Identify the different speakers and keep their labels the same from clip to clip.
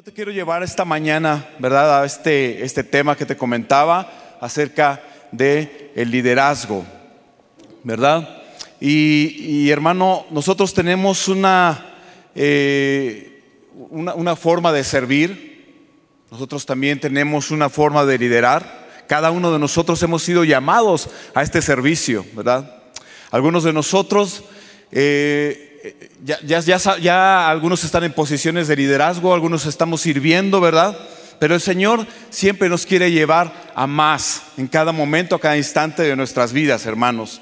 Speaker 1: Yo te quiero llevar esta mañana, ¿verdad? A este, este tema que te comentaba acerca de liderazgo, ¿verdad? Y, hermano, nosotros tenemos una, eh, una, una forma de servir, nosotros también tenemos una forma de liderar. Cada uno de nosotros hemos sido llamados a este servicio, ¿verdad? Algunos de nosotros eh, ya, algunos están en posiciones de liderazgo, algunos estamos sirviendo, ¿verdad? Pero el Señor siempre nos quiere llevar a más en cada momento, a cada instante de nuestras vidas, hermanos.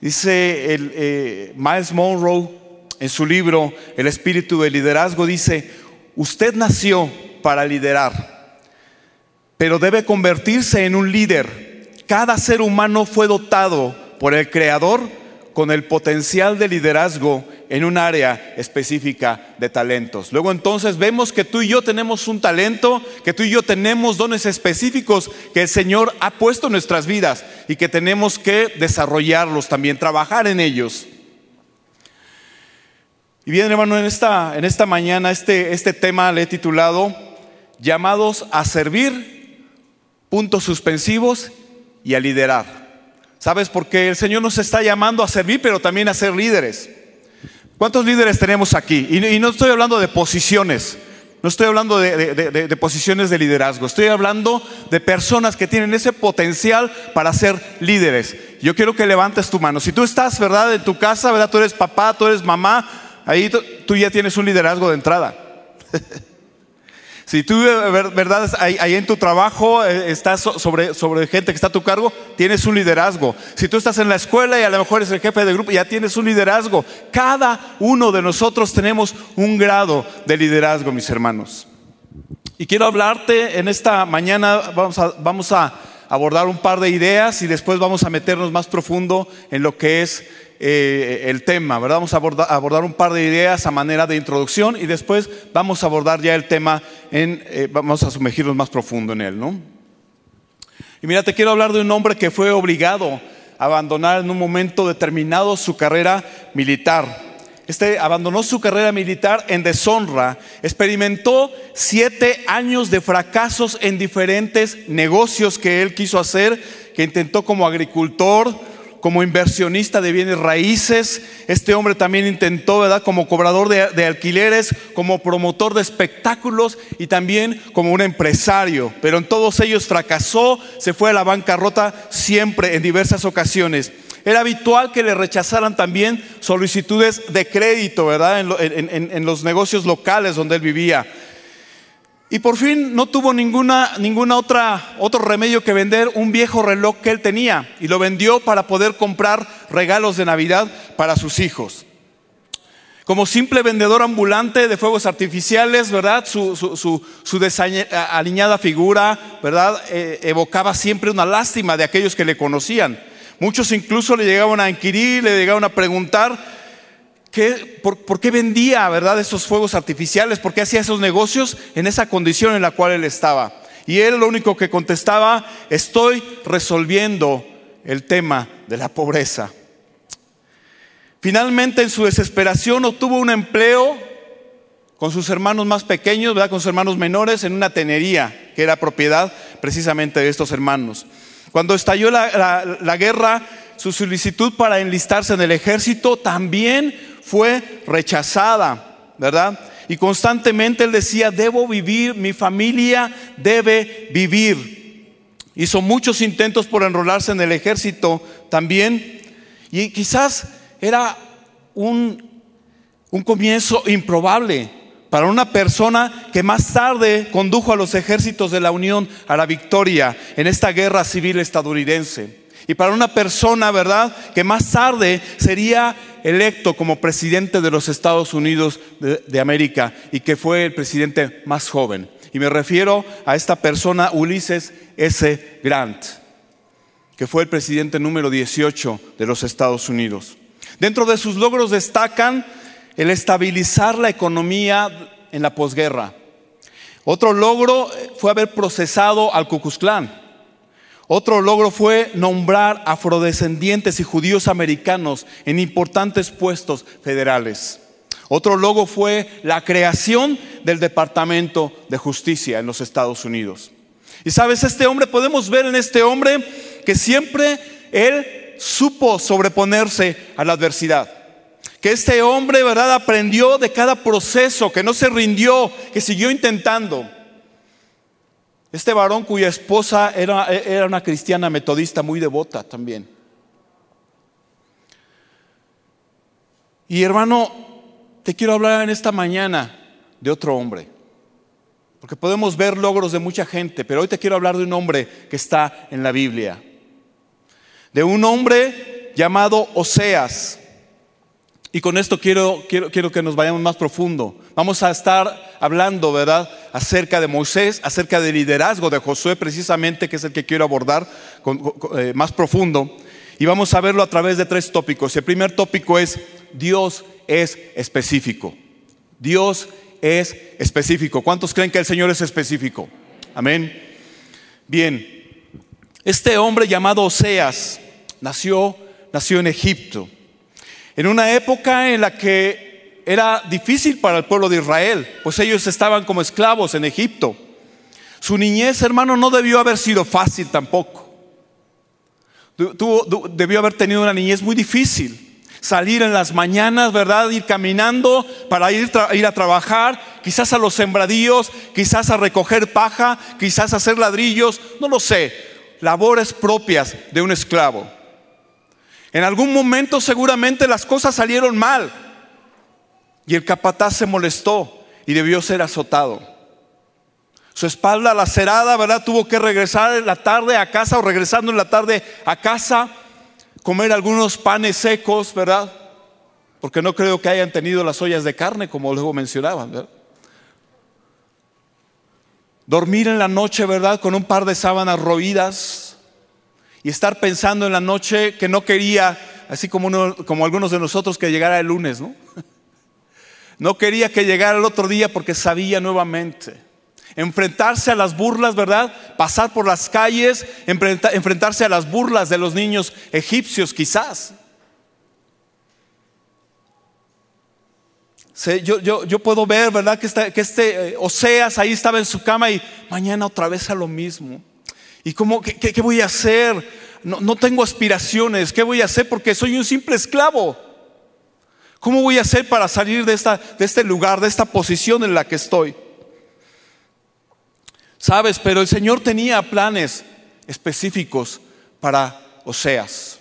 Speaker 1: Dice eh, Miles Monroe en su libro El espíritu del liderazgo, dice, usted nació para liderar, pero debe convertirse en un líder. Cada ser humano fue dotado por el Creador con el potencial de liderazgo en un área específica de talentos. Luego entonces vemos que tú y yo tenemos un talento, que tú y yo tenemos dones específicos que el Señor ha puesto en nuestras vidas y que tenemos que desarrollarlos también, trabajar en ellos. Y bien, hermano, en esta, en esta mañana este, este tema le he titulado Llamados a servir, puntos suspensivos y a liderar. ¿Sabes? Porque el Señor nos está llamando a servir, pero también a ser líderes. ¿Cuántos líderes tenemos aquí? Y, no estoy hablando de posiciones, no estoy hablando de, posiciones de liderazgo, estoy hablando de personas que tienen ese potencial para ser líderes. Yo quiero que levantes tu mano. Si tú estás, ¿verdad? En tu casa, ¿verdad? Tú eres papá, tú eres mamá, ahí tú ya tienes un liderazgo de entrada. Si tú, verdad, ahí, en tu trabajo eh, estás sobre, sobre gente que está a tu cargo, tienes un liderazgo. Si tú estás en la escuela y a lo mejor eres el jefe de grupo, ya tienes un liderazgo. Cada uno de nosotros tenemos un grado de liderazgo, mis hermanos. Y quiero hablarte en esta mañana, vamos a, vamos a abordar un par de ideas y después vamos a meternos más profundo en lo que es eh, el tema, ¿verdad? Vamos a abordar, un par de ideas a manera de introducción y después vamos a abordar ya el tema, en, eh, vamos a sumergirnos más profundo en él, ¿no? Y mira, te quiero hablar de un hombre que fue obligado a abandonar en un momento determinado su carrera militar. Este abandonó su carrera militar en deshonra, experimentó siete años de fracasos en diferentes negocios que él quiso hacer, que intentó como agricultor, como inversionista de bienes raíces. Este hombre también intentó, ¿verdad?, como cobrador de, alquileres, como promotor de espectáculos y también como un empresario. Pero en todos ellos fracasó, se fue a la bancarrota siempre, en diversas ocasiones. Era habitual que le rechazaran también solicitudes de crédito, ¿verdad?, en los negocios locales donde él vivía. Y por fin no tuvo ninguna, ninguna otra, otro remedio que vender un viejo reloj que él tenía y lo vendió para poder comprar regalos de Navidad para sus hijos. Como simple vendedor ambulante de fuegos artificiales, ¿verdad? Su, su, su, desaliñada figura, ¿verdad? Eh, evocaba siempre una lástima de aquellos que le conocían. Muchos incluso le llegaban a inquirir, le llegaban a preguntar por, qué vendía, verdad, esos fuegos artificiales? ¿Por qué hacía esos negocios en esa condición en la cual él estaba? Y él lo único que contestaba, estoy resolviendo el tema de la pobreza. Finalmente, en su desesperación, obtuvo un empleo con sus hermanos más pequeños, ¿verdad? con sus hermanos menores, en una tenería que era propiedad precisamente de estos hermanos. Cuando estalló la guerra, su solicitud para enlistarse en el ejército también fue rechazada, ¿verdad? Y constantemente él decía, debo vivir, mi familia debe vivir. Hizo muchos intentos por enrolarse en el ejército también. Y quizás era un, un comienzo improbable para una persona que más tarde condujo a los ejércitos de la Unión a la victoria en esta guerra civil estadounidense. Y para una persona, ¿verdad?, que más tarde sería electo como presidente de los Estados Unidos de, América y que fue el presidente más joven. Y me refiero a esta persona, Ulises S. Grant, que fue el presidente número 18 de los Estados Unidos. Dentro de sus logros destacan el estabilizar la economía en la posguerra. Otro logro fue haber procesado al Ku otro logro fue nombrar afrodescendientes y judíos americanos en importantes puestos federales. Otro logo fue la creación del Departamento de Justicia en los Estados Unidos. Y sabes, este hombre, podemos ver en este hombre que siempre él supo sobreponerse a la adversidad. Que este hombre, ¿verdad?, aprendió de cada proceso, que no se rindió, que siguió intentando. Este varón cuya esposa era, era una cristiana metodista muy devota también. Y hermano, te quiero hablar en esta mañana de otro hombre. Porque podemos ver logros de mucha gente, pero hoy te quiero hablar de un hombre que está en la Biblia. De un hombre llamado Oseas. Y con esto quiero, quiero, quiero, que nos vayamos más profundo. Vamos a estar hablando, ¿verdad?, acerca de Moisés, acerca del liderazgo de Josué, precisamente, que es el que quiero abordar eh, más profundo. Y vamos a verlo a través de tres tópicos. El primer tópico es Dios es específico. Dios es específico. ¿Cuántos creen que el Señor es específico? Amén. Bien, este hombre llamado Oseas nació, nació en Egipto, en una época en la que era difícil para el pueblo de Israel, pues ellos estaban como esclavos en Egipto. Su niñez, hermano, no debió haber sido fácil tampoco. debió haber tenido una niñez muy difícil salir en las mañanas, ¿verdad? Ir caminando para ir, ir, a trabajar, quizás a los sembradíos, quizás a recoger paja, quizás a hacer ladrillos, no lo sé, labores propias de un esclavo. En algún momento seguramente las cosas salieron mal y el capataz se molestó y debió ser azotado. Su espalda lacerada, ¿verdad? Tuvo que regresar en la tarde a casa o regresando en la tarde a casa comer algunos panes secos, ¿verdad? Porque no creo que hayan tenido las ollas de carne, como luego mencionaban, ¿verdad? Dormir en la noche, ¿verdad? Con un par de sábanas roídas y estar pensando en la noche que no quería, así como, como algunos de nosotros, que llegara el lunes, ¿no? No quería que llegara el otro día porque sabía nuevamente enfrentarse a las burlas, ¿verdad? Pasar por las calles, enfrentarse a las burlas de los niños egipcios quizás. Yo, yo, puedo ver, ¿verdad? Que, este eh, Oseas ahí estaba en su cama y mañana otra vez a lo mismo. ¿Y cómo, qué, voy a hacer? No, no, tengo aspiraciones. ¿Qué voy a hacer? Porque soy un simple esclavo. ¿Cómo voy a hacer para salir de, esta, de este lugar, de esta posición en la que estoy? Sabes, pero el Señor tenía planes específicos para Oseas.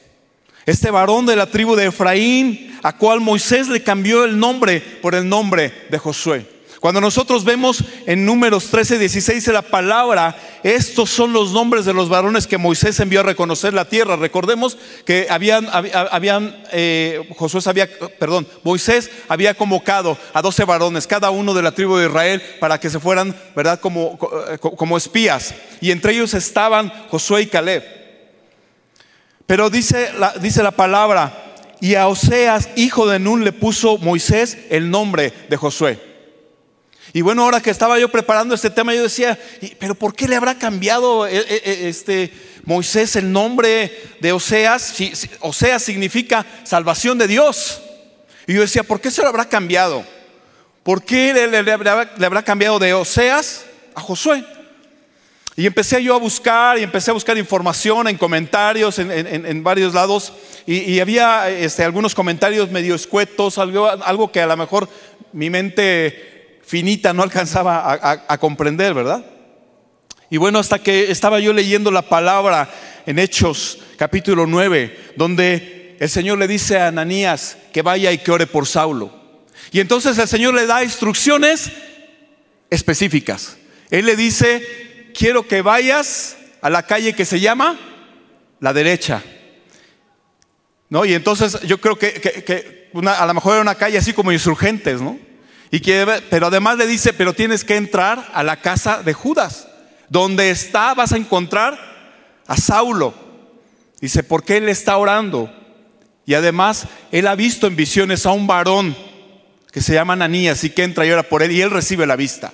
Speaker 1: Este varón de la tribu de Efraín, a cual Moisés le cambió el nombre por el nombre de Josué. Cuando nosotros vemos en números 13, 16 la palabra, estos son los nombres de los varones que Moisés envió a reconocer la tierra. Recordemos que habían, habían eh, Josué había, perdón, Moisés había convocado a 12 varones, cada uno de la tribu de Israel, para que se fueran, ¿verdad?, como, eh, como espías. Y entre ellos estaban Josué y Caleb. Pero dice la, dice la palabra, y a Oseas, hijo de Nun, le puso Moisés el nombre de Josué. Y bueno, ahora que estaba yo preparando este tema, yo decía, pero ¿por qué le habrá cambiado eh, eh, eh, este Moisés el nombre de Oseas? Oseas significa salvación de Dios. Y yo decía, ¿por qué se lo habrá cambiado? ¿Por qué le, habrá, cambiado de Oseas a Josué? Y empecé yo a buscar y empecé a buscar información en comentarios en, varios lados y, había este, algunos comentarios medio escuetos, algo, algo que a lo mejor mi mente finita no alcanzaba a, comprender, ¿verdad? Y bueno, hasta que estaba yo leyendo la palabra en Hechos capítulo 9, donde el Señor le dice a Ananías que vaya y que ore por Saulo. Y entonces el Señor le da instrucciones específicas. Él le dice, quiero que vayas a la calle que se llama la derecha. ¿No? Y entonces yo creo que, a lo mejor era una calle así como insurgentes, ¿no? Y pero además le dice, pero tienes que entrar a la casa de Judas. Donde está vas a encontrar a Saulo. Dice, porque él está orando. Y además él ha visto en visiones a un varón que se llama Ananías y que entra y ora por él y él recibe la vista.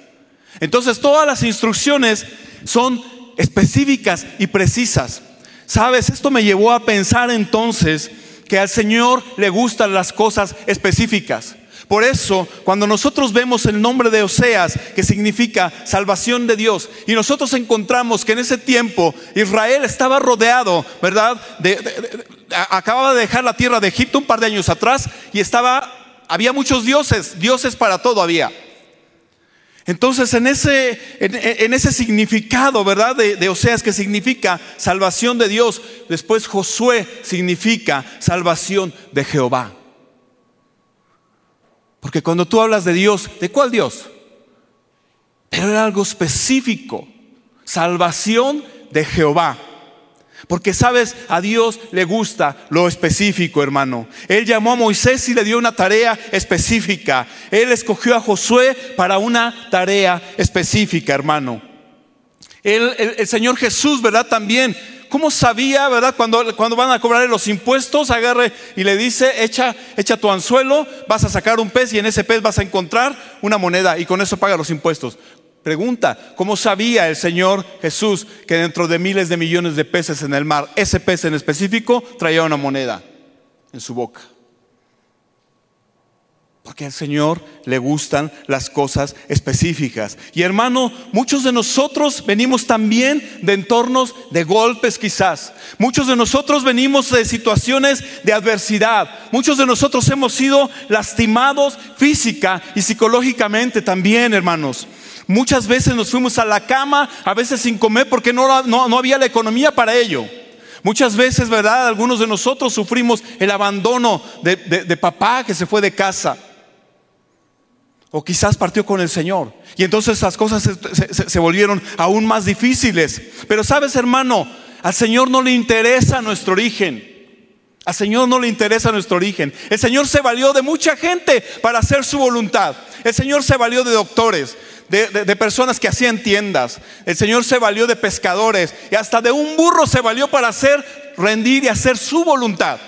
Speaker 1: Entonces todas las instrucciones son específicas y precisas. Sabes, esto me llevó a pensar entonces que al Señor le gustan las cosas específicas. Por eso, cuando nosotros vemos el nombre de Oseas, que significa salvación de Dios, y nosotros encontramos que en ese tiempo Israel estaba rodeado, ¿verdad? acababa de dejar la tierra de Egipto un par de años atrás y estaba, había muchos dioses, dioses para todo había. Entonces, en ese, en, ese significado, ¿verdad? De, de, Oseas, que significa salvación de Dios, después Josué significa salvación de Jehová. Porque cuando tú hablas de Dios, ¿de cuál Dios? Pero era algo específico, salvación de Jehová. Porque sabes, a Dios le gusta lo específico, hermano. Él llamó a Moisés y le dio una tarea específica. Él escogió a Josué para una tarea específica, hermano. el, el Señor Jesús, ¿verdad? También ¿Cómo sabía, verdad? Cuando, cuando van a cobrarle los impuestos, agarre y le dice, echa, echa tu anzuelo, vas a sacar un pez y en ese pez vas a encontrar una moneda y con eso paga los impuestos. Pregunta, ¿cómo sabía el Señor Jesús que dentro de miles de millones de peces en el mar, ese pez en específico traía una moneda en su boca? Porque al Señor le gustan las cosas específicas. Y hermano, muchos de nosotros venimos también de entornos de golpes quizás. Muchos de nosotros venimos de situaciones de adversidad. Muchos de nosotros hemos sido lastimados física y psicológicamente también, hermanos. Muchas veces nos fuimos a la cama, a veces sin comer porque no, no, había la economía para ello. Muchas veces, ¿verdad? Algunos de nosotros sufrimos el abandono de, de papá que se fue de casa. O quizás partió con el Señor. Y entonces las cosas se, volvieron aún más difíciles. Pero sabes, hermano, al Señor no le interesa nuestro origen. Al Señor no le interesa nuestro origen. El Señor se valió de mucha gente para hacer su voluntad. El Señor se valió de doctores, de, de, personas que hacían tiendas. El Señor se valió de pescadores y hasta de un burro se valió para hacer, rendir y hacer su voluntad.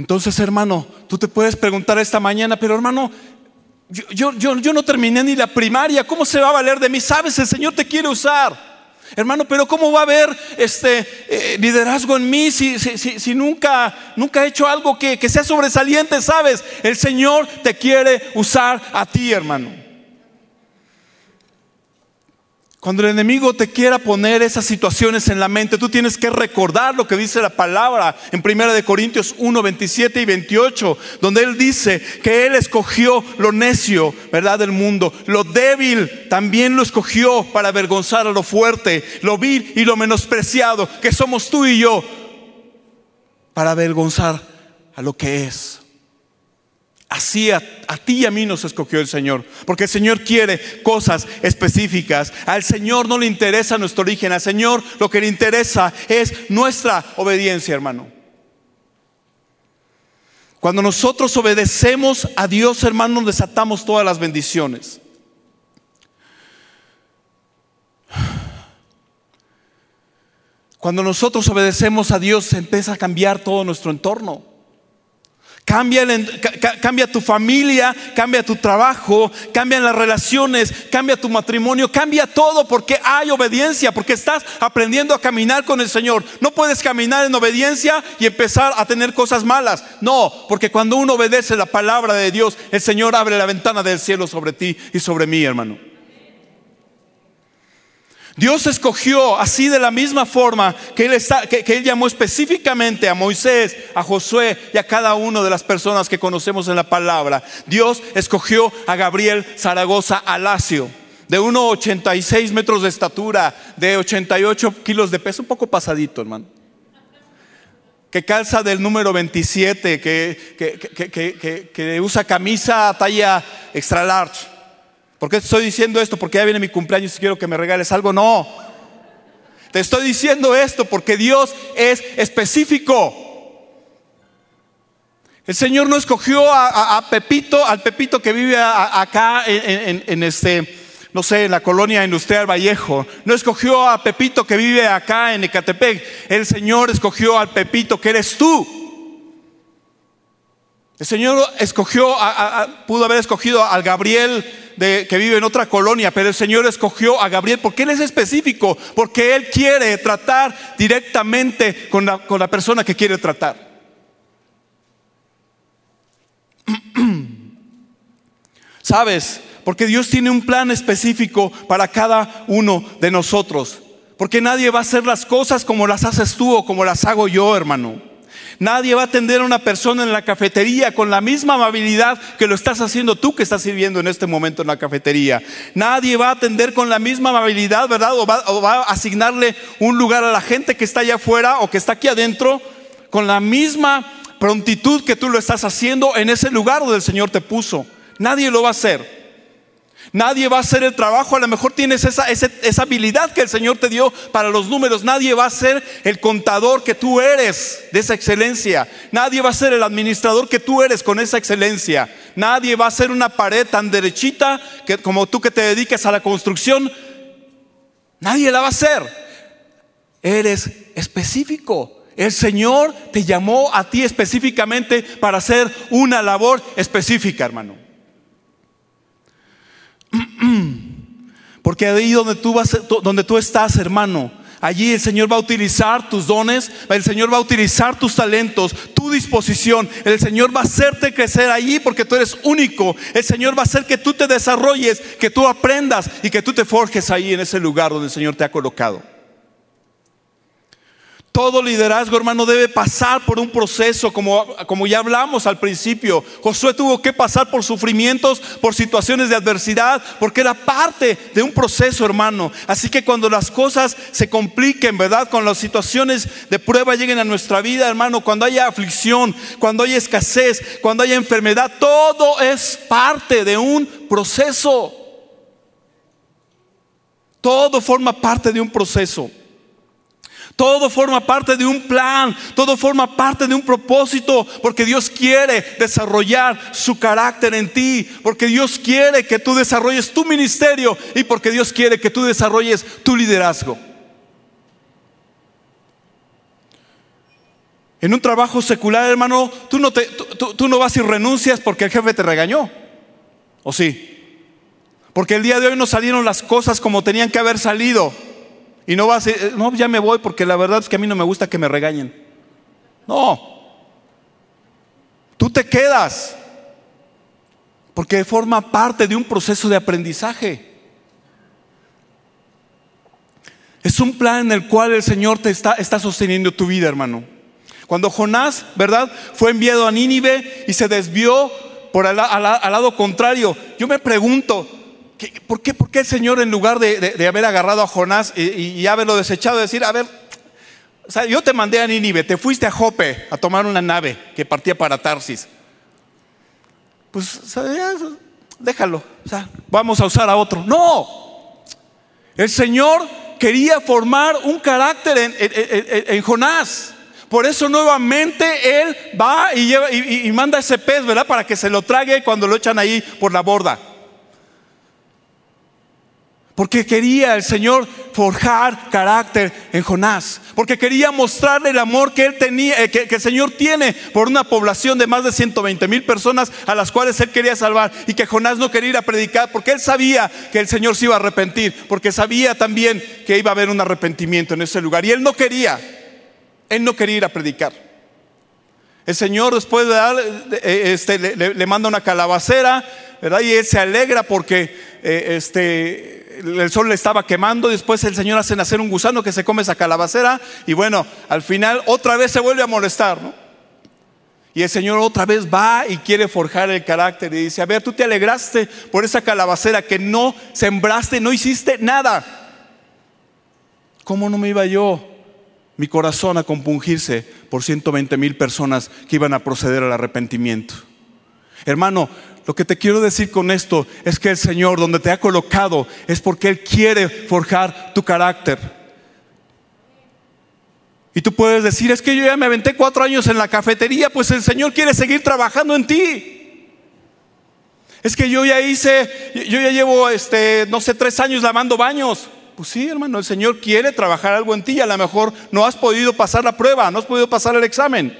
Speaker 1: Entonces, hermano, tú te puedes preguntar esta mañana, pero hermano, yo, yo, yo, no terminé ni la primaria, ¿cómo se va a valer de mí? Sabes, el Señor te quiere usar. Hermano, pero ¿cómo va a haber este eh, liderazgo en mí si, nunca, he hecho algo que sea sobresaliente? Sabes, el Señor te quiere usar a ti, hermano. Cuando el enemigo te quiera poner esas situaciones en la mente, tú tienes que recordar lo que dice la palabra en 1 de Corintios 1, 27 y 28, donde él dice que él escogió lo necio, ¿verdad? del mundo, lo débil también lo escogió para avergonzar a lo fuerte, lo vil y lo menospreciado, que somos tú y yo, para avergonzar a lo que es. Así a, ti y a mí nos escogió el Señor, porque el Señor quiere cosas específicas. Al Señor no le interesa nuestro origen, al Señor lo que le interesa es nuestra obediencia, hermano. Cuando nosotros obedecemos a Dios, hermano, desatamos todas las bendiciones. Cuando nosotros obedecemos a Dios, empieza a cambiar todo nuestro entorno. Cambia, tu familia, cambia tu trabajo, cambian las relaciones, cambia tu matrimonio, cambia todo porque hay obediencia, porque estás aprendiendo a caminar con el Señor. No puedes caminar en obediencia y empezar a tener cosas malas. No, porque cuando uno obedece la palabra de Dios, el Señor abre la ventana del cielo sobre ti y sobre mí, hermano. Dios escogió así de la misma forma que él, que, él, llamó específicamente a Moisés, a Josué y a cada una de las personas que conocemos en la palabra. Dios escogió a Gabriel Zaragoza Alacio, de 1,86 metros de estatura, de 88 kilos de peso, un poco pasadito, hermano. Que calza del número 27, que, que usa camisa talla extra large ¿Por qué te estoy diciendo esto? Porque ya viene mi cumpleaños y quiero que me regales algo. No. Te estoy diciendo esto porque Dios es específico. El Señor no escogió a, Pepito, al Pepito que vive acá en, este, no sé, en la colonia industrial Vallejo. No escogió a Pepito que vive acá en Ecatepec. El Señor escogió al Pepito que eres tú. El Señor escogió, pudo haber escogido al Gabriel de, que vive en otra colonia, pero el Señor escogió a Gabriel porque Él es específico, porque Él quiere tratar directamente con la, con la persona que quiere tratar. ¿Sabes? Porque Dios tiene un plan específico para cada uno de nosotros. Porque nadie va a hacer las cosas como las haces tú o como las hago yo, hermano. Nadie va a atender a una persona en la cafetería con la misma amabilidad que lo estás haciendo tú que estás sirviendo en este momento en la cafetería. Nadie va a atender con la misma amabilidad, ¿verdad? O va, o va a asignarle un lugar a la gente que está allá afuera o que está aquí adentro con la misma prontitud que tú lo estás haciendo en ese lugar donde el Señor te puso. Nadie lo va a hacer. Nadie va a hacer el trabajo, a lo mejor tienes esa, esa, habilidad que el Señor te dio para los números. Nadie va a ser el contador que tú eres de esa excelencia. Nadie va a ser el administrador que tú eres con esa excelencia. Nadie va a ser una pared tan derechita que, como tú que te dediques a la construcción. Nadie la va a hacer. Eres específico. El Señor te llamó a ti específicamente para hacer una labor específica, hermano. Porque ahí donde tú, vas, donde tú estás, hermano, allí el Señor va a utilizar tus dones, el Señor va a utilizar tus talentos, tu disposición. El Señor va a hacerte crecer allí porque tú eres único. El Señor va a hacer que tú te desarrolles, que tú aprendas y que tú te forjes ahí en ese lugar donde el Señor te ha colocado. Todo liderazgo, hermano, debe pasar por un proceso, como, como ya hablamos al principio. Josué tuvo que pasar por sufrimientos, por situaciones de adversidad, porque era parte de un proceso, hermano. Así que cuando las cosas se compliquen, ¿verdad? Cuando las situaciones de prueba lleguen a nuestra vida, hermano, cuando haya aflicción, cuando haya escasez, cuando haya enfermedad, todo es parte de un proceso. Todo forma parte de un proceso. Todo forma parte de un plan, todo forma parte de un propósito, porque Dios quiere desarrollar su carácter en ti, porque Dios quiere que tú desarrolles tu ministerio y porque Dios quiere que tú desarrolles tu liderazgo. En un trabajo secular, hermano, tú no, te, vas y renuncias porque el jefe te regañó. ¿O sí? Porque el día de hoy no salieron las cosas como tenían que haber salido. Y no vas a decir, no, ya me voy porque la verdad es que a mí no me gusta que me regañen. No. Tú te quedas. Porque forma parte de un proceso de aprendizaje. Es un plan en el cual el Señor te está, está sosteniendo tu vida, hermano. Cuando Jonás, ¿verdad? Fue enviado a Nínive y se desvió por al lado contrario. Yo me pregunto, ¿Por qué, por qué el Señor en lugar de, haber agarrado a Jonás y, haberlo desechado, decir, a ver, yo te mandé a Nínive, te fuiste a Jope a tomar una nave que partía para Tarsis. Pues, déjalo, vamos a usar a otro. No, el Señor quería formar un carácter en, Jonás. Por eso nuevamente Él va y, lleva, y manda ese pez, ¿verdad? Para que se lo trague cuando lo echan ahí por la borda. Porque quería el Señor forjar carácter en Jonás. Porque quería mostrarle el amor que él tenía, eh, que, el Señor tiene por una población de más de 120 mil personas a las cuales él quería salvar. Y que Jonás no quería ir a predicar porque él sabía que el Señor se iba a arrepentir. Porque sabía también que iba a haber un arrepentimiento en ese lugar. Y él no quería. Él no quería ir a predicar. El Señor después de dar, eh, este, le, manda una calabacera, ¿verdad? Y él se alegra porque eh, este, el sol le estaba quemando, después el Señor hace nacer un gusano que se come esa calabacera y bueno, al final otra vez se vuelve a molestar, ¿no? Y el Señor otra vez va y quiere forjar el carácter y dice, a ver, tú te alegraste por esa calabacera que no sembraste, no hiciste nada. ¿Cómo no me iba yo, mi corazón, a compungirse por 120 mil personas que iban a proceder al arrepentimiento? Hermano, lo que te quiero decir con esto es que el Señor donde te ha colocado es porque Él quiere forjar tu carácter. Y tú puedes decir, es que yo ya me aventé cuatro años en la cafetería, pues el Señor quiere seguir trabajando en ti. Es que yo ya hice, yo ya llevo, este, no sé, tres años lavando baños. Pues sí, hermano, el Señor quiere trabajar algo en ti y a lo mejor no has podido pasar la prueba, no has podido pasar el examen.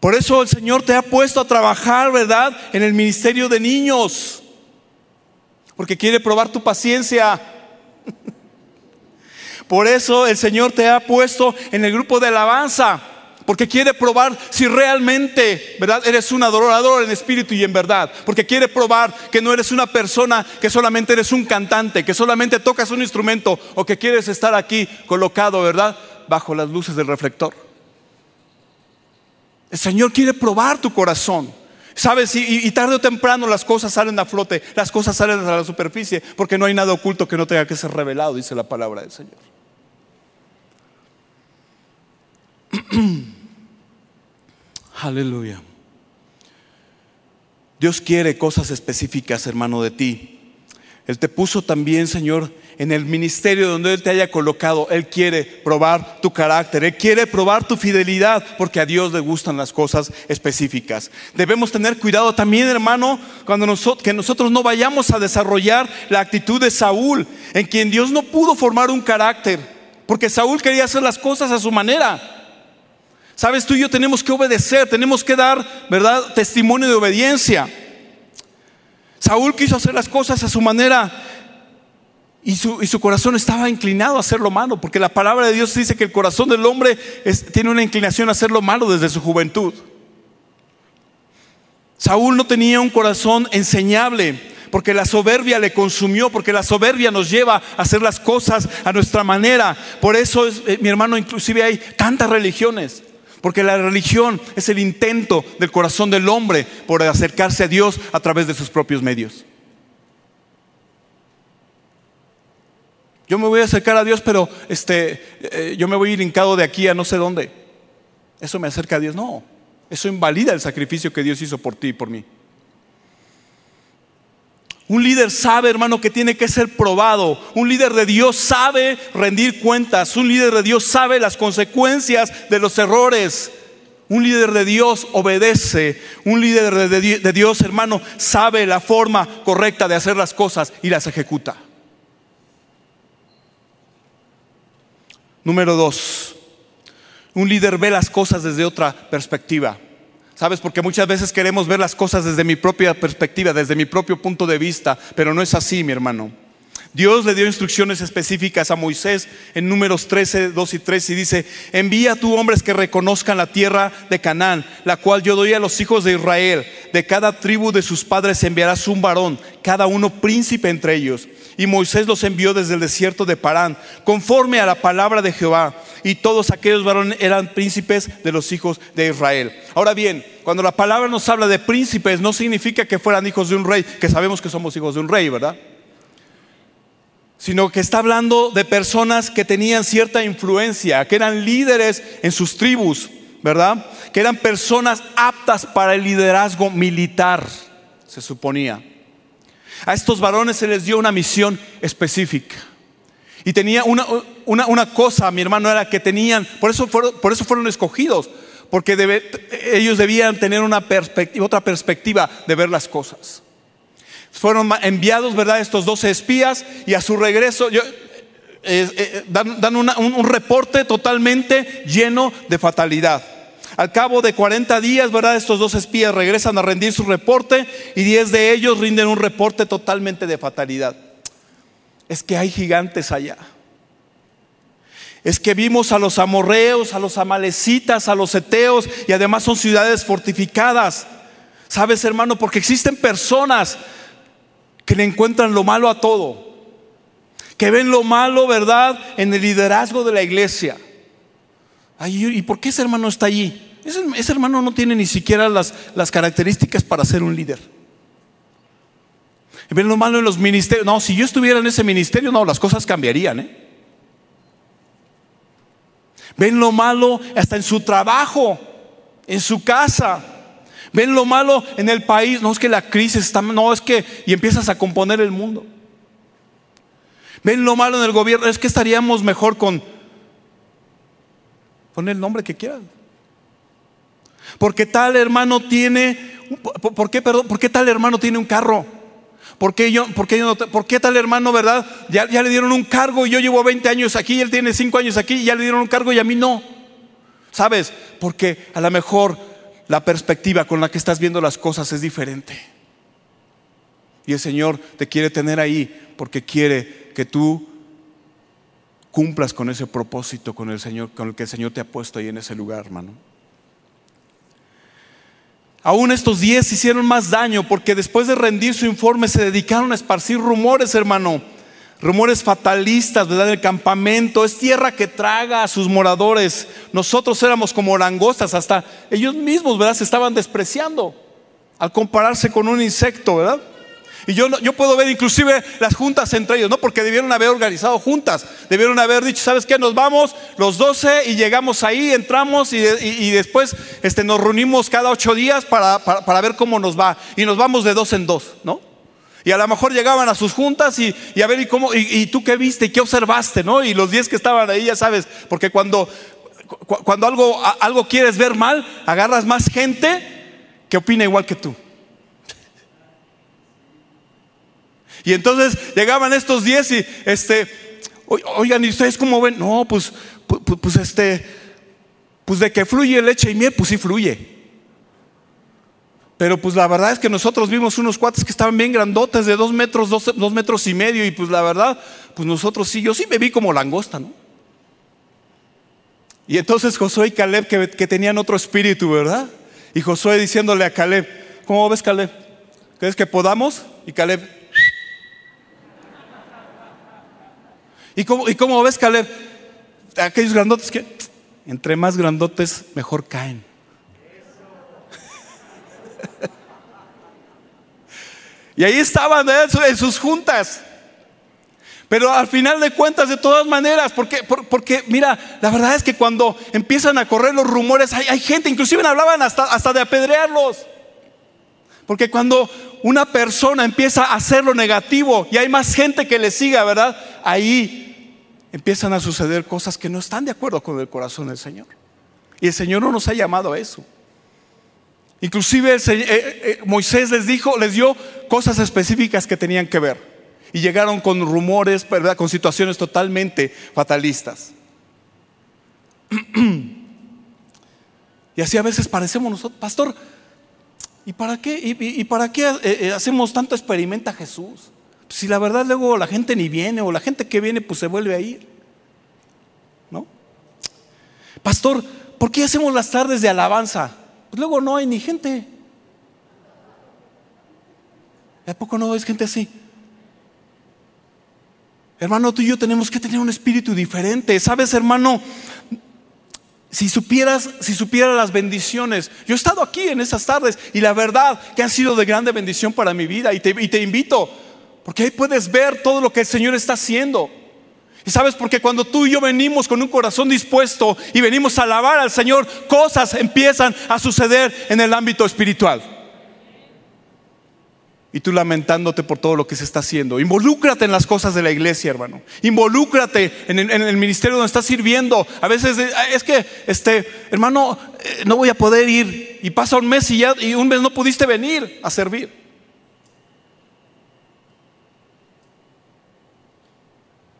Speaker 1: Por eso el Señor te ha puesto a trabajar, ¿verdad? En el ministerio de niños. Porque quiere probar tu paciencia. Por eso el Señor te ha puesto en el grupo de alabanza. Porque quiere probar si realmente, ¿verdad? Eres un adorador en espíritu y en verdad. Porque quiere probar que no eres una persona que solamente eres un cantante, que solamente tocas un instrumento o que quieres estar aquí colocado, ¿verdad? Bajo las luces del reflector. El Señor quiere probar tu corazón. Sabes, y, tarde o temprano las cosas salen a flote, las cosas salen a la superficie, porque no hay nada oculto que no tenga que ser revelado, dice la palabra del Señor. Aleluya. Dios quiere cosas específicas, hermano, de ti. Él te puso también, Señor, en el ministerio donde Él te haya colocado. Él quiere probar tu carácter, Él quiere probar tu fidelidad, porque a Dios le gustan las cosas específicas. Debemos tener cuidado también, hermano, cuando nosotros, que nosotros no vayamos a desarrollar la actitud de Saúl, en quien Dios no pudo formar un carácter, porque Saúl quería hacer las cosas a su manera. Sabes, tú y yo tenemos que obedecer, tenemos que dar, ¿verdad?, testimonio de obediencia. Saúl quiso hacer las cosas a su manera y su, corazón estaba inclinado a hacer lo malo, porque la palabra de Dios dice que el corazón del hombre tiene una inclinación a hacer lo malo desde su juventud. Saúl no tenía un corazón enseñable, porque la soberbia le consumió, porque la soberbia nos lleva a hacer las cosas a nuestra manera. Por eso, eh, mi hermano, inclusive hay tantas religiones. Porque la religión es el intento del corazón del hombre por acercarse a Dios a través de sus propios medios. Yo me voy a acercar a Dios, pero este, eh, yo me voy a de aquí a no sé dónde. Eso me acerca a Dios. No, eso invalida el sacrificio que Dios hizo por ti y por mí. Un líder sabe, hermano, que tiene que ser probado. Un líder de Dios sabe rendir cuentas. Un líder de Dios sabe las consecuencias de los errores. Un líder de Dios obedece. Un líder de Dios, hermano, sabe la forma correcta de hacer las cosas y las ejecuta. Número dos, un líder ve las cosas desde otra perspectiva. ¿Sabes? Porque muchas veces queremos ver las cosas desde mi propia perspectiva, desde mi propio punto de vista, pero no es así, mi hermano. Dios le dio instrucciones específicas a Moisés en números 13, 2 y 3 y dice, envía a hombres que reconozcan la tierra de Canaán, la cual yo doy a los hijos de Israel. De cada tribu de sus padres enviarás un varón, cada uno príncipe entre ellos y Moisés los envió desde el desierto de Parán, conforme a la palabra de Jehová. Y todos aquellos varones eran príncipes de los hijos de Israel. Ahora bien, cuando la palabra nos habla de príncipes, no significa que fueran hijos de un rey, que sabemos que somos hijos de un rey, ¿verdad? Sino que está hablando de personas que tenían cierta influencia, que eran líderes en sus tribus, ¿verdad? Que eran personas aptas para el liderazgo militar, se suponía. A estos varones se les dio una misión específica. Y tenía una, una, cosa, mi hermano, era que tenían, por eso fueron, por eso fueron escogidos, porque ellos debían tener una perspectiva, otra perspectiva de ver las cosas. Fueron enviados, ¿verdad?, estos 12 espías y a su regreso eh, eh, dan, un reporte totalmente lleno de fatalidad. Al cabo de 40 días, ¿verdad? Estos dos espías regresan a rendir su reporte y 10 de ellos rinden un reporte totalmente de fatalidad. Es que hay gigantes allá. Es que vimos a los amorreos, a los amalecitas, a los eteos y además son ciudades fortificadas. ¿Sabes, hermano? Porque existen personas que le encuentran lo malo a todo. Que ven lo malo, ¿verdad? En el liderazgo de la iglesia. ¿y por qué ese hermano está allí? Ese, hermano no tiene ni siquiera las, características para ser un líder. Ven lo malo en los ministerios. No, si yo estuviera en ese ministerio, no, las cosas cambiarían. ¿eh? Ven lo malo hasta en su trabajo, en su casa. Ven lo malo en el país. No es que la crisis está, no es que, y empiezas a componer el mundo. Ven lo malo en el gobierno. Es que estaríamos mejor con, pon el nombre que quieras. Porque tal hermano tiene, ¿por qué, perdón, ¿por qué tal hermano tiene un carro? ¿Por qué, yo, por qué, yo no, ¿Por qué tal hermano, verdad? Ya, ya, le dieron un cargo y yo llevo 20 años aquí y él tiene 5 años aquí y ya le dieron un cargo y a mí no. ¿Sabes? Porque a lo mejor la perspectiva con la que estás viendo las cosas es diferente. Y el Señor te quiere tener ahí porque quiere que tú cumplas con ese propósito con el Señor, con el que el Señor te ha puesto ahí en ese lugar, hermano. Aún estos diez hicieron más daño porque después de rendir su informe se dedicaron a esparcir rumores, hermano. Rumores fatalistas, ¿verdad? Del campamento. Es tierra que traga a sus moradores. Nosotros éramos como langostas, hasta ellos mismos, ¿verdad? Se estaban despreciando al compararse con un insecto, ¿verdad? Y yo, yo puedo ver inclusive las juntas entre ellos, ¿no? Porque debieron haber organizado juntas, debieron haber dicho, ¿sabes qué? Nos vamos los 12 y llegamos ahí, entramos y, después este, nos reunimos cada ocho días para, ver cómo nos va. Y nos vamos de dos en dos, ¿no? Y a lo mejor llegaban a sus juntas y, a ver, ¿y, cómo, y, tú qué viste y qué observaste, ¿no? Y los diez que estaban ahí, ya sabes, porque cuando, cuando algo, algo quieres ver mal, agarras más gente que opina igual que tú. Y entonces llegaban estos diez y, este, oigan, ¿y ustedes cómo ven? No, pues, pues, pues, este, pues de que fluye leche y miel, pues sí fluye. Pero pues la verdad es que nosotros vimos unos cuates que estaban bien grandotes, de dos metros, dos, metros y medio, y pues la verdad, pues nosotros sí, yo sí me vi como langosta, ¿no? Y entonces Josué y Caleb que, que tenían otro espíritu, ¿verdad? Y Josué diciéndole a Caleb, ¿cómo ves Caleb? ¿Crees que podamos? Y Caleb, ¿Y cómo, ves, Caleb? Aquellos grandotes que, entre más grandotes, mejor caen. y ahí estaban en sus juntas. Pero al final de cuentas, de todas maneras, porque, porque mira, la verdad es que cuando empiezan a correr los rumores, hay, hay gente, inclusive hablaban hasta, hasta de apedrearlos. Porque cuando una persona empieza a hacer lo negativo y hay más gente que le siga, ¿verdad? Ahí empiezan a suceder cosas que no están de acuerdo con el corazón del Señor. Y el Señor no nos ha llamado a eso. Inclusive eh, eh, Moisés les dijo, les dio cosas específicas que tenían que ver. Y llegaron con rumores, ¿verdad? con situaciones totalmente fatalistas. y así a veces parecemos nosotros, pastor, ¿y para qué, y, para qué eh, hacemos tanto experimenta Jesús? Si la verdad luego la gente ni viene o la gente que viene pues se vuelve a ir. ¿No? Pastor, ¿por qué hacemos las tardes de alabanza? Pues luego no hay ni gente. ¿A poco no es gente así? Hermano, tú y yo tenemos que tener un espíritu diferente. ¿Sabes, hermano? Si supieras, si supieras las bendiciones, yo he estado aquí en esas tardes y la verdad que han sido de grande bendición para mi vida y te, y te invito porque ahí puedes ver todo lo que el Señor está haciendo. Y sabes, porque cuando tú y yo venimos con un corazón dispuesto y venimos a alabar al Señor, cosas empiezan a suceder en el ámbito espiritual. Y tú lamentándote por todo lo que se está haciendo. Involúcrate en las cosas de la iglesia, hermano. Involúcrate en el, ministerio donde estás sirviendo. A veces es que, este, hermano, eh, no voy a poder ir. Y pasa un mes y ya, y un mes no pudiste venir a servir.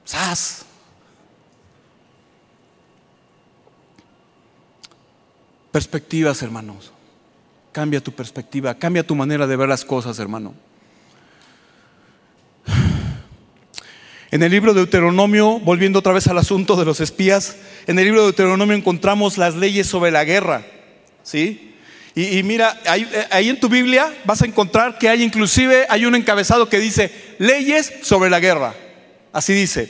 Speaker 1: ¡Sas! Perspectivas, hermanos. Cambia tu perspectiva, cambia tu manera de ver las cosas, hermano. En el libro de Deuteronomio, volviendo otra vez al asunto de los espías, en el libro de Deuteronomio encontramos las leyes sobre la guerra. ¿Sí? Y, mira, ahí, ahí, en tu Biblia vas a encontrar que hay inclusive, hay un encabezado que dice, leyes sobre la guerra. Así dice.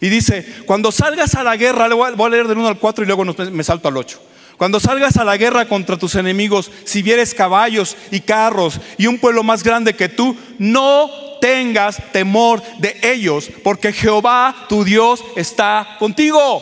Speaker 1: Y dice, cuando salgas a la guerra, voy a leer del 1 al 4 y luego me salto al 8. Cuando salgas a la guerra contra tus enemigos, si vieres caballos y carros y un pueblo más grande que tú, no tengas temor de ellos, porque Jehová tu Dios está contigo.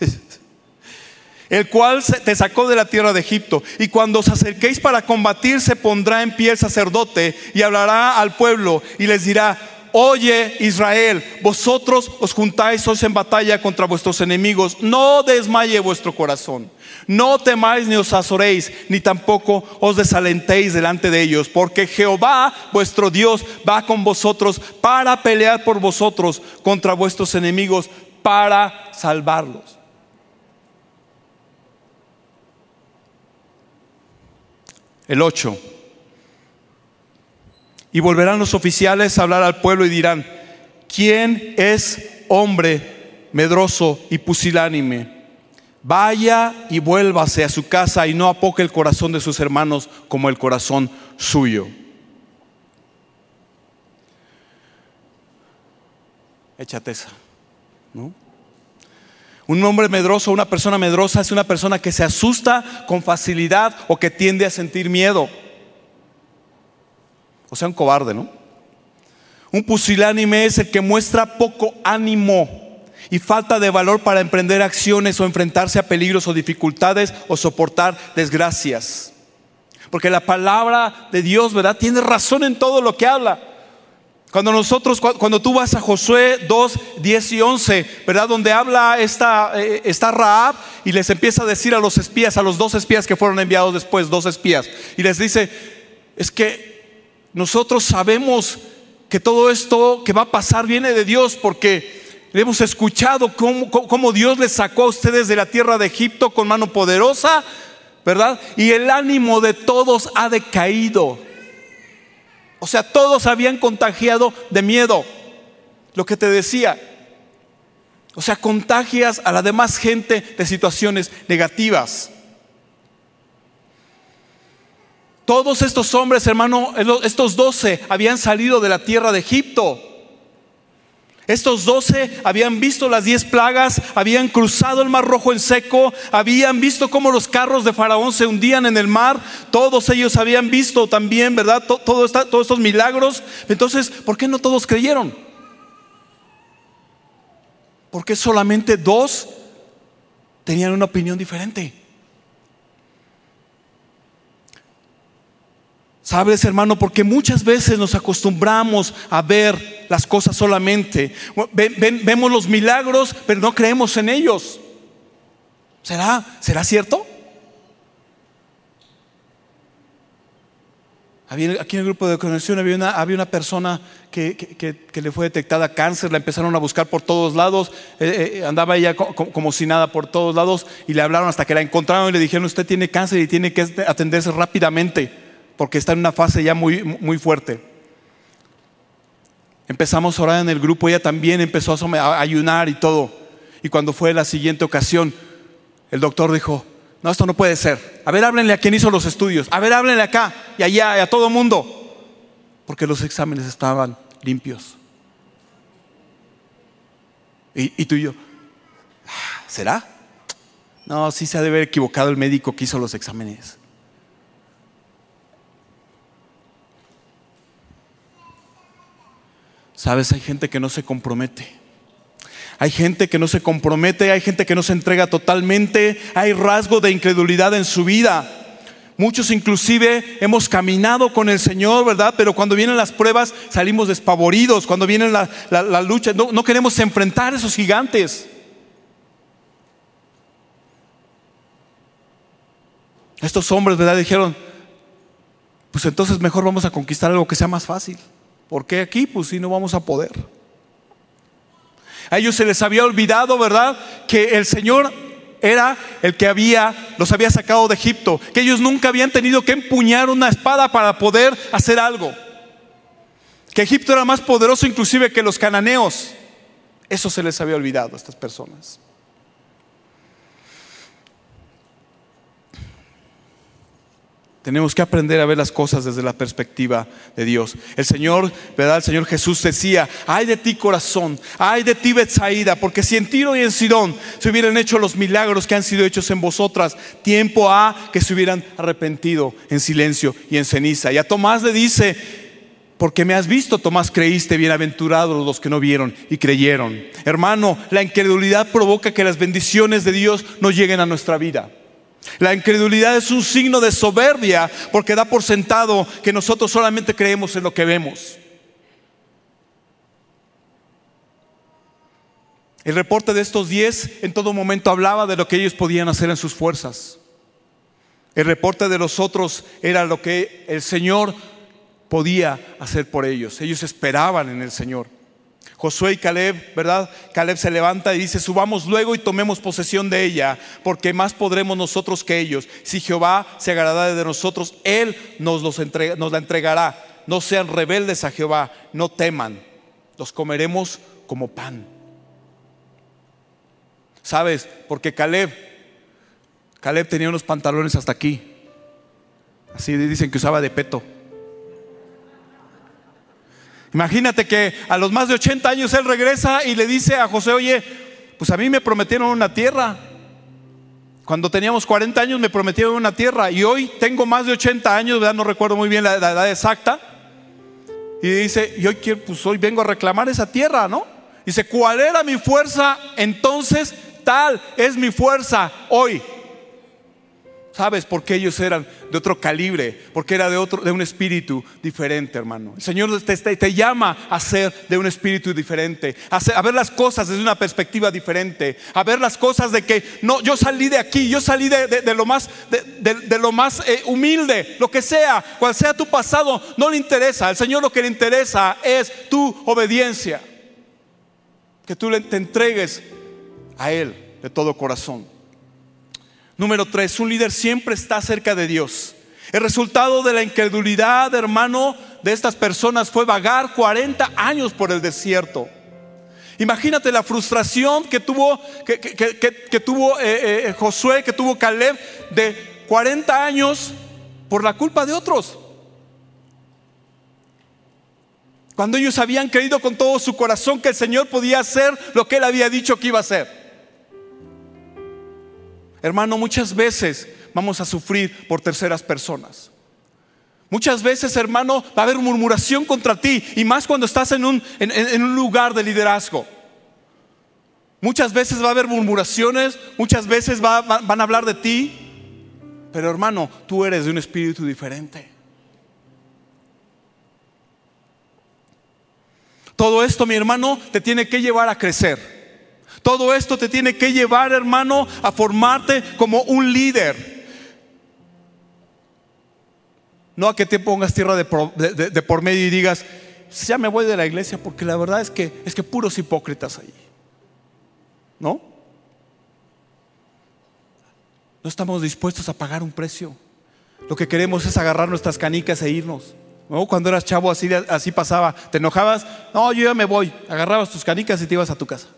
Speaker 1: El cual te sacó de la tierra de Egipto. Y cuando os acerquéis para combatir, se pondrá en pie el sacerdote y hablará al pueblo y les dirá, Oye Israel, vosotros os juntáis en batalla contra vuestros enemigos, no desmaye vuestro corazón, no temáis ni os azoréis, ni tampoco os desalentéis delante de ellos, porque Jehová vuestro Dios va con vosotros para pelear por vosotros contra vuestros enemigos, para salvarlos. El 8. Y volverán los oficiales a hablar al pueblo y dirán, ¿quién es hombre medroso y pusilánime? Vaya y vuélvase a su casa y no apoque el corazón de sus hermanos como el corazón suyo. Échate esa, ¿no? Un hombre medroso, una persona medrosa es una persona que se asusta con facilidad o que tiende a sentir miedo. O sea, un cobarde, ¿no? Un pusilánime es el que muestra poco ánimo y falta de valor para emprender acciones o enfrentarse a peligros o dificultades o soportar desgracias. Porque la palabra de Dios, ¿verdad? Tiene razón en todo lo que habla. Cuando nosotros, cuando tú vas a Josué 2, 10 y 11, ¿verdad? Donde habla esta, eh, esta Raab y les empieza a decir a los espías, a los dos espías que fueron enviados después, dos espías, y les dice, es que nosotros sabemos que todo esto que va a pasar viene de Dios porque hemos escuchado cómo, cómo Dios les sacó a ustedes de la tierra de Egipto con mano poderosa, ¿verdad? Y el ánimo de todos ha decaído. O sea, todos habían contagiado de miedo. Lo que te decía. O sea, contagias a la demás gente de situaciones negativas. Todos estos hombres, hermano, estos doce habían salido de la tierra de Egipto. Estos doce habían visto las diez plagas, habían cruzado el mar rojo en seco, habían visto cómo los carros de Faraón se hundían en el mar, todos ellos habían visto también, ¿verdad? Todo, todos estos milagros. Entonces, ¿por qué no todos creyeron? Porque solamente dos tenían una opinión diferente. Sabes, hermano, porque muchas veces nos acostumbramos a ver las cosas solamente. vemos los milagros, pero no creemos en ellos. ¿Será, ¿será cierto? aquí en el grupo de conexión había una, persona que, le fue detectada cáncer, la empezaron a buscar por todos lados, eh, eh, andaba ella como si nada por todos lados y le hablaron hasta que la encontraron y le dijeron, usted tiene cáncer y tiene que atenderse rápidamente porque está en una fase ya muy, muy fuerte. Empezamos a orar en el grupo, ella también empezó a ayunar y todo. Y cuando fue la siguiente ocasión, el doctor dijo, no, esto no puede ser. A ver, háblenle a quien hizo los estudios. A ver, háblenle acá y allá y a todo mundo. Porque los exámenes estaban limpios. Y, y tú y yo, ¿será? No, sí se ha de haber equivocado el médico que hizo los exámenes. Sabes, hay gente que no se compromete. Hay gente que no se compromete, hay gente que no se entrega totalmente, hay rasgo de incredulidad en su vida. Muchos inclusive hemos caminado con el Señor, ¿verdad? Pero cuando vienen las pruebas salimos despavoridos, cuando vienen la, la, lucha, no, no queremos enfrentar esos gigantes. Estos hombres, ¿verdad? Dijeron, pues entonces mejor vamos a conquistar algo que sea más fácil. ¿Por qué aquí? Pues si no vamos a poder. A ellos se les había olvidado, ¿verdad? Que el Señor era el que había, los había sacado de Egipto, que ellos nunca habían tenido que empuñar una espada para poder hacer algo. Que Egipto era más poderoso inclusive que los cananeos. Eso se les había olvidado a estas personas. Tenemos que aprender a ver las cosas desde la perspectiva de Dios. El Señor, ¿verdad? El Señor Jesús decía, ay de ti corazón, ay de ti Betsaída, porque si en Tiro y en Sidón se hubieran hecho los milagros que han sido hechos en vosotras, tiempo ha que se hubieran arrepentido en silencio y en ceniza. Y a Tomás le dice, porque me has visto, Tomás, creíste, bienaventurados los que no vieron y creyeron. Hermano, la incredulidad provoca que las bendiciones de Dios no lleguen a nuestra vida. La incredulidad es un signo de soberbia porque da por sentado que nosotros solamente creemos en lo que vemos. El reporte de estos diez en todo momento hablaba de lo que ellos podían hacer en sus fuerzas. El reporte de los otros era lo que el Señor podía hacer por ellos. Ellos esperaban en el Señor. Josué y Caleb, ¿verdad? Caleb se levanta y dice, subamos luego y tomemos posesión de ella, porque más podremos nosotros que ellos. Si Jehová se agrada de nosotros, Él nos, los nos la entregará. No sean rebeldes a Jehová, no teman, los comeremos como pan. ¿Sabes? Porque Caleb, Caleb tenía unos pantalones hasta aquí. Así dicen que usaba de peto. Imagínate que a los más de 80 años él regresa y le dice a José, oye, pues a mí me prometieron una tierra. Cuando teníamos 40 años me prometieron una tierra y hoy tengo más de 80 años, ¿verdad? no recuerdo muy bien la, edad exacta. Y dice, y hoy, quiero, pues hoy vengo a reclamar esa tierra, ¿no? Dice, ¿cuál era mi fuerza? Entonces, tal es mi fuerza hoy. ¿Sabes por qué ellos eran de otro calibre? Porque era de, otro, de un espíritu diferente, hermano. El Señor te, te, llama a ser de un espíritu diferente, a, ver las cosas desde una perspectiva diferente, a ver las cosas de que no, yo salí de aquí, yo salí de, lo más, de, lo más eh, humilde, lo que sea, cual sea tu pasado, no le interesa. Al Señor lo que le interesa es tu obediencia, que tú te entregues a Él de todo corazón. Número tres, un líder siempre está cerca de Dios. El resultado de la incredulidad, hermano, de estas personas fue vagar 40 años por el desierto. Imagínate la frustración que tuvo, que, tuvo eh, eh, Josué, que tuvo Caleb de 40 años por la culpa de otros. Cuando ellos habían creído con todo su corazón que el Señor podía hacer lo que Él había dicho que iba a hacer. Hermano, muchas veces vamos a sufrir por terceras personas. Muchas veces, hermano, va a haber murmuración contra ti, y más cuando estás en un, lugar de liderazgo. Muchas veces va a haber murmuraciones, muchas veces van a hablar de ti, pero hermano, tú eres de un espíritu diferente. Todo esto, mi hermano, te tiene que llevar a crecer. Todo esto te tiene que llevar, hermano, a formarte como un líder. No a que te pongas tierra de por, medio y digas, ya me voy de la iglesia porque la verdad es que es que puros hipócritas ahí. ¿No? No estamos dispuestos a pagar un precio. Lo que queremos es agarrar nuestras canicas e irnos. ¿No? Cuando eras chavo así, así pasaba. ¿Te enojabas? No, yo ya me voy. Agarrabas tus canicas y te ibas a tu casa.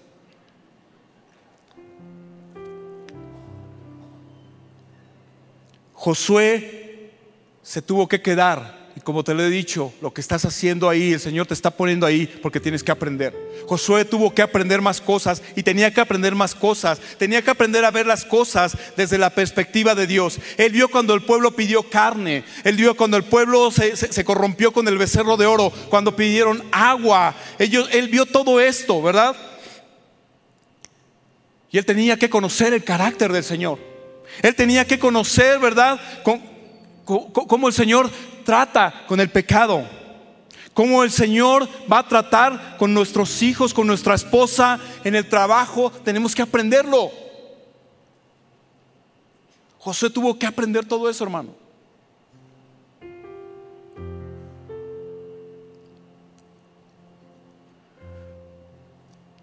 Speaker 1: Josué se tuvo que quedar. Y como te lo he dicho, lo que estás haciendo ahí, el Señor te está poniendo ahí porque tienes que aprender. Josué tuvo que aprender más cosas y tenía que aprender más cosas. Tenía que aprender a ver las cosas desde la perspectiva de Dios. Él vio cuando el pueblo pidió carne. Él vio cuando el pueblo se, corrompió con el becerro de oro. Cuando pidieron agua. Ellos, él vio todo esto, ¿verdad? Y él tenía que conocer el carácter del Señor. Él tenía que conocer, ¿verdad?, cómo el Señor trata con el pecado. Cómo el Señor va a tratar con nuestros hijos, con nuestra esposa, en el trabajo. Tenemos que aprenderlo. José tuvo que aprender todo eso, hermano.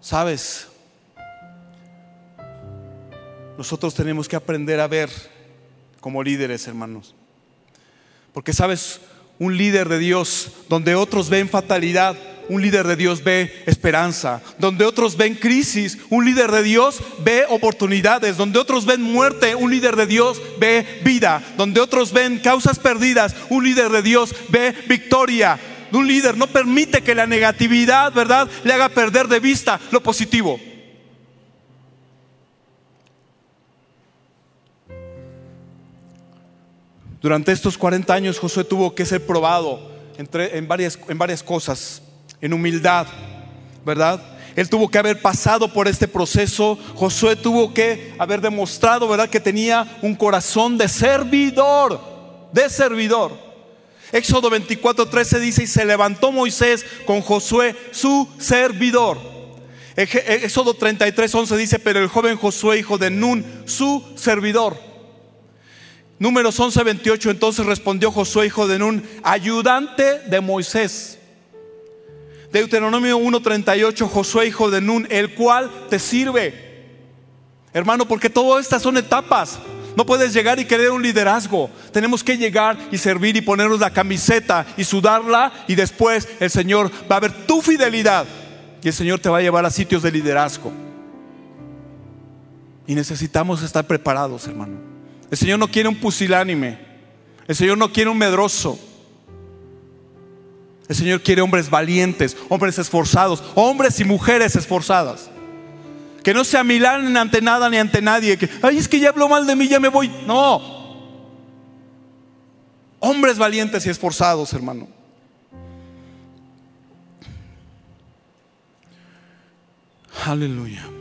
Speaker 1: ¿Sabes? Nosotros tenemos que aprender a ver como líderes, hermanos. Porque sabes, un líder de Dios, donde otros ven fatalidad, un líder de Dios ve esperanza. Donde otros ven crisis, un líder de Dios ve oportunidades. Donde otros ven muerte, un líder de Dios ve vida. Donde otros ven causas perdidas, un líder de Dios ve victoria. Un líder no permite que la negatividad, ¿verdad?, le haga perder de vista lo positivo. Durante estos 40 años Josué tuvo que ser probado en, varias, en varias cosas, en humildad, ¿verdad? Él tuvo que haber pasado por este proceso. Josué tuvo que haber demostrado, ¿verdad?, que tenía un corazón de servidor, de servidor. Éxodo 24, 13 dice, y se levantó Moisés con Josué, su servidor. Éxodo 33, 11 dice, pero el joven Josué, hijo de Nun, su servidor. Números 11, 28, entonces respondió Josué, hijo de Nun, ayudante de Moisés. Deuteronomio 1.38, Josué hijo de Nun, el cual te sirve. Hermano, porque todas estas son etapas. No puedes llegar y querer un liderazgo. Tenemos que llegar y servir y ponernos la camiseta y sudarla y después el Señor va a ver tu fidelidad y el Señor te va a llevar a sitios de liderazgo. Y necesitamos estar preparados, hermano. El Señor no quiere un pusilánime. El Señor no quiere un medroso. El Señor quiere hombres valientes, hombres esforzados, hombres y mujeres esforzadas. Que no se amilanen ante nada ni ante nadie. Que, ay, es que ya habló mal de mí, ya me voy. No. Hombres valientes y esforzados, hermano. Aleluya.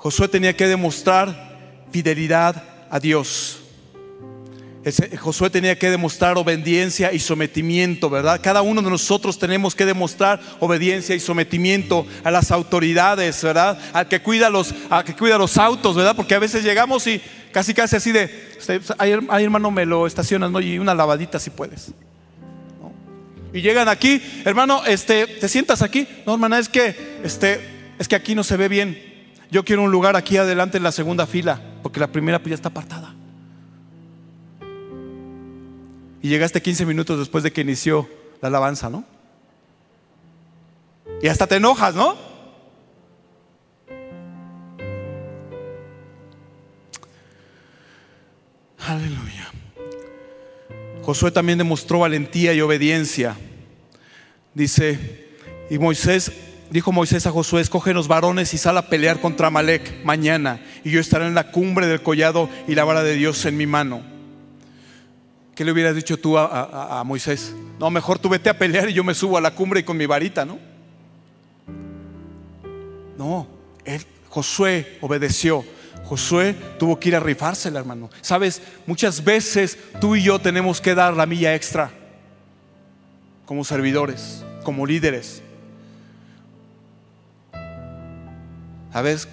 Speaker 1: Josué tenía que demostrar fidelidad a Dios. Josué tenía que demostrar obediencia y sometimiento, ¿verdad? Cada uno de nosotros tenemos que demostrar obediencia y sometimiento a las autoridades, ¿verdad? Al que cuida los, que cuida los autos, ¿verdad? Porque a veces llegamos y casi casi así de, ay, hermano, me lo estacionas, ¿no? Y una lavadita si puedes. Y llegan aquí, hermano, este, ¿te sientas aquí? No, hermana, es que, este, es que aquí no se ve bien. Yo quiero un lugar aquí adelante en la segunda fila, porque la primera pues ya está apartada. Y llegaste 15 minutos después de que inició la alabanza, ¿no? Y hasta te enojas, ¿no? Aleluya. Josué también demostró valentía y obediencia. Dice, y Moisés dijo Moisés a Josué, escógenos varones y sal a pelear contra Amalek mañana, y yo estaré en la cumbre del collado y la vara de Dios en mi mano. ¿Qué le hubieras dicho tú a, Moisés? No, mejor tú vete a pelear y yo me subo a la cumbre y con mi varita, ¿no? No, él, Josué obedeció. Josué tuvo que ir a rifársela, hermano. Sabes, muchas veces tú y yo tenemos que dar la milla extra como servidores, como líderes. A veces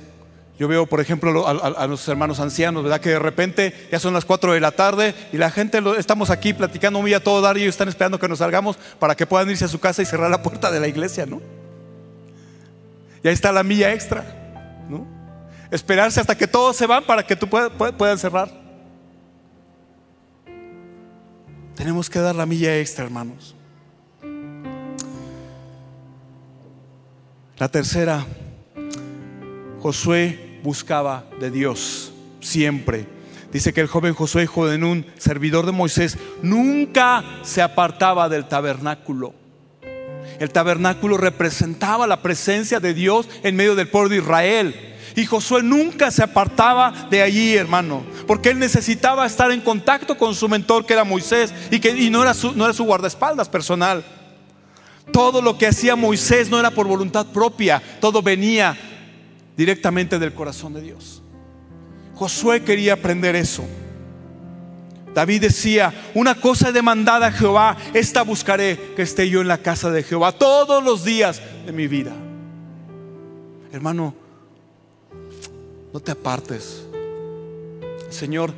Speaker 1: yo veo, por ejemplo, a, los hermanos ancianos, ¿verdad? Que de repente ya son las 4 de la tarde y la gente, estamos aquí platicando muy a todo dar y ellos están esperando que nos salgamos para que puedan irse a su casa y cerrar la puerta de la iglesia, ¿no? Y ahí está la milla extra, ¿no? Esperarse hasta que todos se van para que tú puedas, puedan cerrar. Tenemos que dar la milla extra, hermanos. La tercera Josué buscaba de Dios siempre. Dice que el joven Josué, hijo de servidor de Moisés, nunca se apartaba del tabernáculo. El tabernáculo representaba la presencia de Dios en medio del pueblo de Israel. Y Josué nunca se apartaba de allí, hermano, porque él necesitaba estar en contacto con su mentor, que era Moisés, y que no, era su, no era su guardaespaldas personal. Todo lo que hacía Moisés no era por voluntad propia, todo venía directamente del corazón de Dios. Josué quería aprender eso. David decía, una cosa demandada a Jehová, esta buscaré, que esté yo en la casa de Jehová todos los días de mi vida. Hermano, no te apartes. El Señor,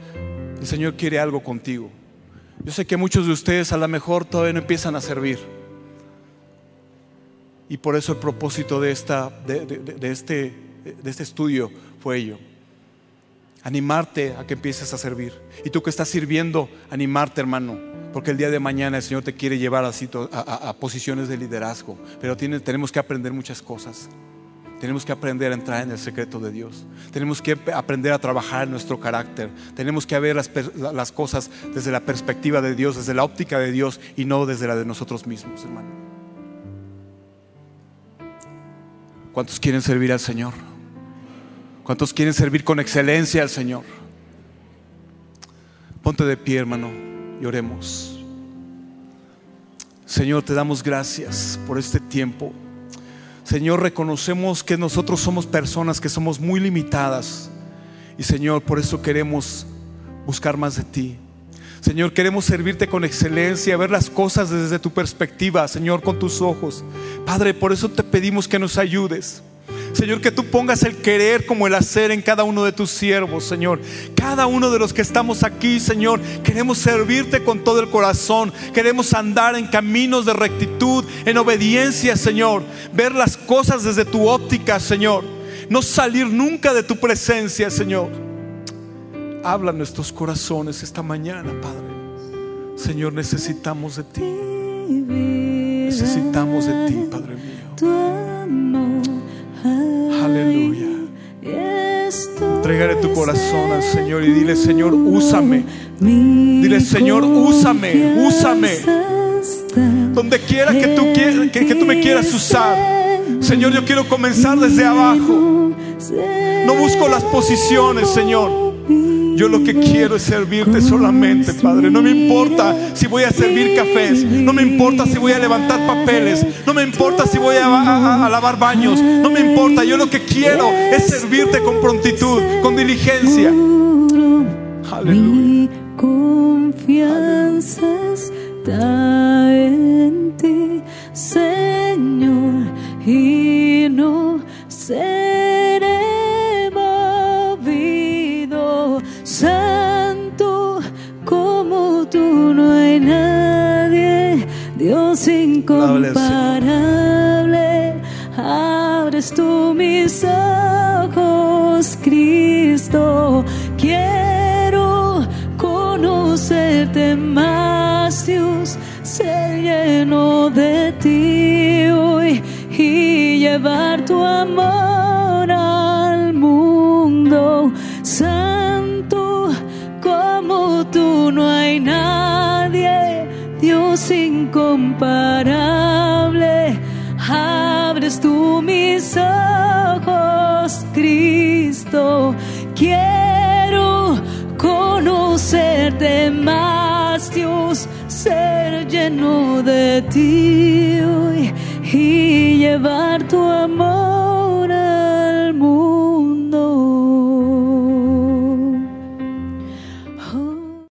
Speaker 1: el Señor quiere algo contigo. Yo sé que muchos de ustedes a lo mejor todavía no empiezan a servir. Y por eso el propósito de, esta, de, de este de este estudio fue ello. Animarte a que empieces a servir. Y tú que estás sirviendo, animarte, hermano. Porque el día de mañana el Señor te quiere llevar a, a, posiciones de liderazgo. Pero tenemos que aprender muchas cosas. Tenemos que aprender a entrar en el secreto de Dios. Tenemos que aprender a trabajar en nuestro carácter. Tenemos que ver las, las cosas desde la perspectiva de Dios, desde la óptica de Dios y no desde la de nosotros mismos, hermano. ¿Cuántos quieren servir al Señor? ¿Cuántos quieren servir con excelencia al Señor? Ponte de pie, hermano, y oremos. Señor, te damos gracias por este tiempo. Señor, reconocemos que nosotros somos personas que somos muy limitadas. Y Señor, por eso queremos buscar más de ti. Señor, queremos servirte con excelencia, ver las cosas desde tu perspectiva, Señor, con tus ojos. Padre, por eso te pedimos que nos ayudes. Señor, que tú pongas el querer como el hacer en cada uno de tus siervos, Señor. Cada uno de los que estamos aquí, Señor, queremos servirte con todo el corazón. Queremos andar en caminos de rectitud, en obediencia, Señor. Ver las cosas desde tu óptica, Señor. No salir nunca de tu presencia, Señor. Habla nuestros corazones esta mañana, Padre. Señor, necesitamos de ti. Necesitamos de ti, Padre mío. Aleluya. Entrégale tu corazón al Señor y dile, Señor, úsame. Dile, Señor, úsame, úsame. Donde quiera que tú, que, que tú me quieras usar. Señor, yo quiero comenzar desde abajo. No busco las posiciones, Señor. Yo lo que quiero es servirte solamente, Padre. No me importa si voy a servir cafés. No me importa si voy a levantar papeles. No me importa si voy a, lavar baños. No me importa. Yo lo que quiero es servirte con prontitud, con diligencia.
Speaker 2: Mi confianza incomparable. Abres tú mis ojos, Cristo. Quiero conocerte más, Dios, ser lleno de ti hoy y llevar tu amor Incomparable. Abres tú mis ojos, Cristo. Quiero conocerte más, Dios, ser lleno de ti y llevar tu amor